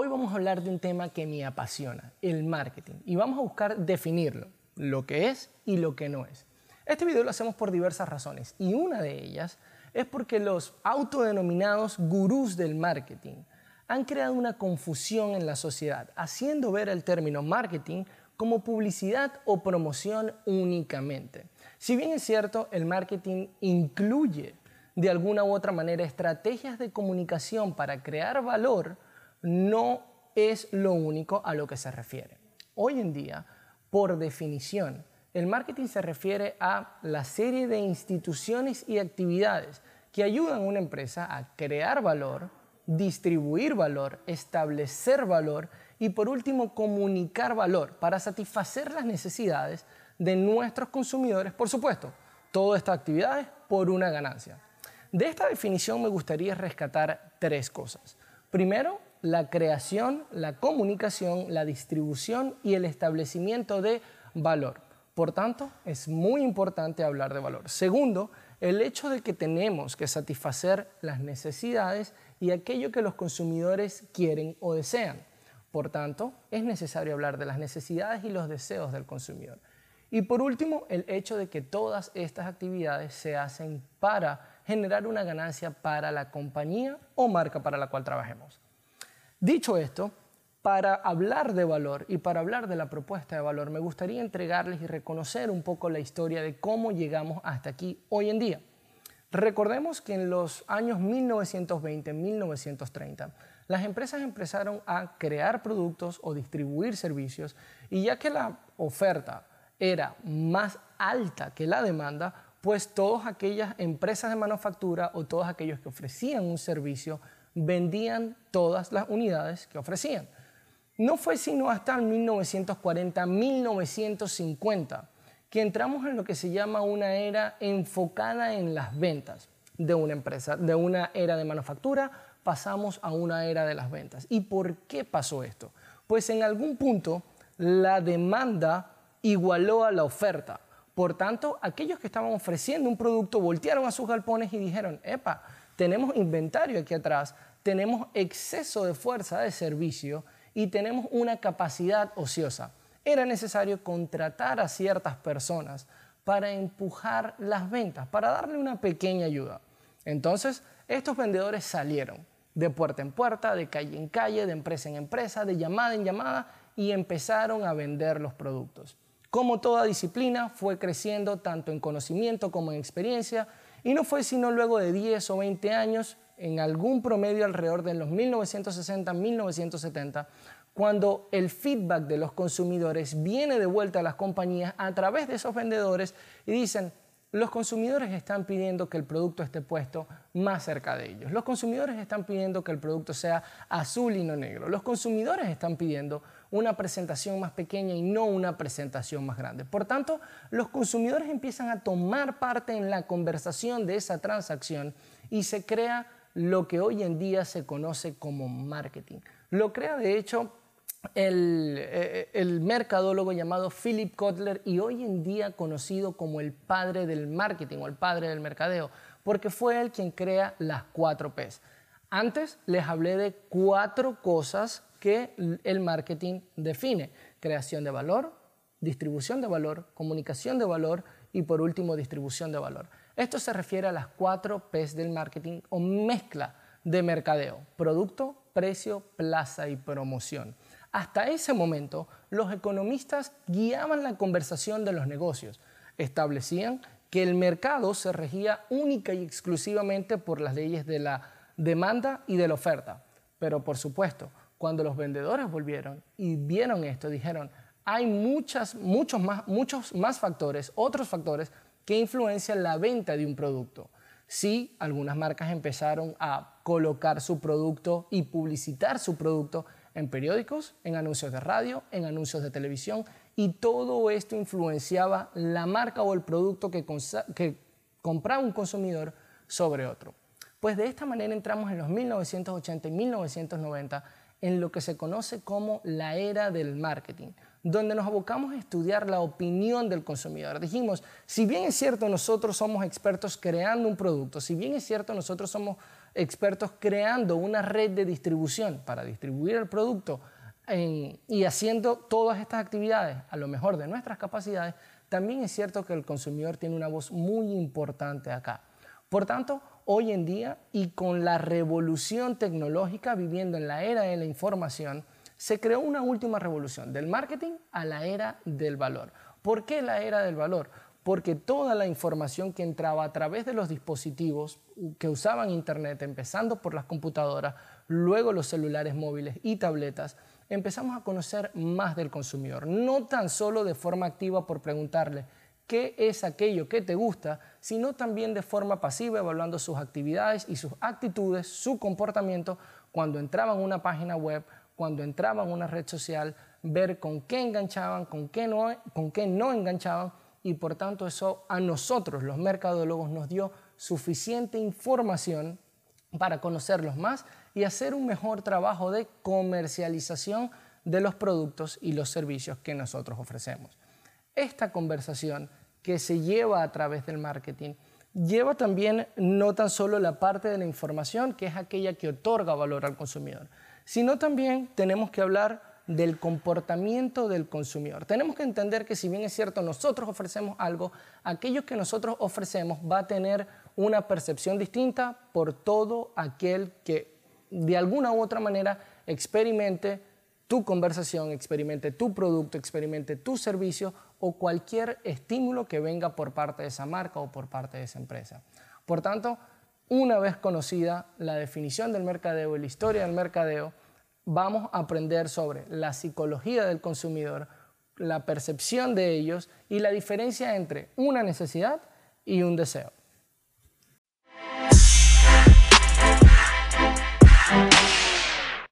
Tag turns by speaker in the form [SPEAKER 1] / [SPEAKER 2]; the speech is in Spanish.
[SPEAKER 1] Hoy vamos a hablar de un tema que me apasiona, el marketing, y vamos a buscar definirlo, lo que es y lo que no es. Este video lo hacemos por diversas razones y una de ellas es porque los autodenominados gurús del marketing han creado una confusión en la sociedad, haciendo ver el término marketing como publicidad o promoción únicamente. Si bien es cierto, el marketing incluye de alguna u otra manera estrategias de comunicación para crear valor, no es lo único a lo que se refiere. Hoy en día, por definición, el marketing se refiere a la serie de instituciones y actividades que ayudan a una empresa a crear valor, distribuir valor, establecer valor y por último comunicar valor para satisfacer las necesidades de nuestros consumidores, por supuesto, todas estas actividades por una ganancia. De esta definición me gustaría rescatar tres cosas. Primero, la creación, la comunicación, la distribución y el establecimiento de valor. Por tanto, es muy importante hablar de valor. Segundo, el hecho de que tenemos que satisfacer las necesidades y aquello que los consumidores quieren o desean. Por tanto, es necesario hablar de las necesidades y los deseos del consumidor. Y por último, el hecho de que todas estas actividades se hacen para generar una ganancia para la compañía o marca para la cual trabajemos. Dicho esto, para hablar de valor y para hablar de la propuesta de valor, me gustaría entregarles y reconocer un poco la historia de cómo llegamos hasta aquí hoy en día. Recordemos que en los años 1920-1930, las empresas empezaron a crear productos o distribuir servicios y ya que la oferta era más alta que la demanda, pues todas aquellas empresas de manufactura o todos aquellos que ofrecían un servicio vendían todas las unidades que ofrecían. No fue sino hasta el 1940-1950 que entramos en lo que se llama una era enfocada en las ventas de una empresa, de una era de manufactura, pasamos a una era de las ventas. ¿Y por qué pasó esto? Pues en algún punto la demanda igualó a la oferta. Por tanto, aquellos que estaban ofreciendo un producto voltearon a sus galpones y dijeron, epa, tenemos inventario aquí atrás, tenemos exceso de fuerza de servicio y tenemos una capacidad ociosa. Era necesario contratar a ciertas personas para empujar las ventas, para darle una pequeña ayuda. Entonces, estos vendedores salieron de puerta en puerta, de calle en calle, de empresa en empresa, de llamada en llamada y empezaron a vender los productos. Como toda disciplina, fue creciendo tanto en conocimiento como en experiencia y no fue sino luego de 10 o 20 años en algún promedio alrededor de los 1960-1970, cuando el feedback de los consumidores viene de vuelta a las compañías a través de esos vendedores y dicen, los consumidores están pidiendo que el producto esté puesto más cerca de ellos. Los consumidores están pidiendo que el producto sea azul y no negro. Los consumidores están pidiendo una presentación más pequeña y no una presentación más grande. Por tanto, los consumidores empiezan a tomar parte en la conversación de esa transacción y se crea lo que hoy en día se conoce como marketing. Lo crea, de hecho, el, eh, el, mercadólogo llamado Philip Kotler y hoy en día conocido como el padre del marketing o el padre del mercadeo, porque fue él quien crea las cuatro P's. Antes les hablé de cuatro cosas que el marketing define. Creación de valor, distribución de valor, comunicación de valor y por último distribución de valor. Esto se refiere a las cuatro P's del marketing o mezcla de mercadeo, producto, precio, plaza y promoción. Hasta ese momento, los economistas guiaban la conversación de los negocios, establecían que el mercado se regía única y exclusivamente por las leyes de la demanda y de la oferta. Pero por supuesto, cuando los vendedores volvieron y vieron esto, dijeron, hay muchas, muchos, más, muchos más factores, otros factores que influencian la venta de un producto. Sí, algunas marcas empezaron a colocar su producto y publicitar su producto en periódicos, en anuncios de radio, en anuncios de televisión y todo esto influenciaba la marca o el producto que, que compraba un consumidor sobre otro. Pues de esta manera entramos en los 1980 y 1990 en lo que se conoce como la era del marketing, donde nos abocamos a estudiar la opinión del consumidor. Dijimos, si bien es cierto nosotros somos expertos creando un producto, si bien es cierto nosotros somos expertos creando una red de distribución para distribuir el producto y haciendo todas estas actividades a lo mejor de nuestras capacidades, también es cierto que el consumidor tiene una voz muy importante acá. Por tanto, hoy en día y con la revolución tecnológica viviendo en la era de la información, se creó una última revolución, del marketing a la era del valor. ¿Por qué la era del valor? Porque toda la información que entraba a través de los dispositivos que usaban Internet, empezando por las computadoras, luego los celulares móviles y tabletas, empezamos a conocer más del consumidor, no tan solo de forma activa por preguntarle qué es aquello que te gusta, sino también de forma pasiva evaluando sus actividades y sus actitudes, su comportamiento cuando entraban a una página web, cuando entraban a una red social, ver con qué enganchaban, con qué no, con qué no enganchaban y por tanto eso a nosotros los mercadólogos nos dio suficiente información para conocerlos más y hacer un mejor trabajo de comercialización de los productos y los servicios que nosotros ofrecemos. Esta conversación que se lleva a través del marketing lleva también no tan solo la parte de la información, que es aquella que otorga valor al consumidor, sino también tenemos que hablar del comportamiento del consumidor. Tenemos que entender que si bien es cierto nosotros ofrecemos algo, aquello que nosotros ofrecemos va a tener una percepción distinta por todo aquel que de alguna u otra manera experimente tu conversación, experimente tu producto, experimente tu servicio o cualquier estímulo que venga por parte de esa marca o por parte de esa empresa. Por tanto, una vez conocida la definición del mercadeo y la historia del mercadeo, vamos a aprender sobre la psicología del consumidor, la percepción de ellos y la diferencia entre una necesidad y un deseo.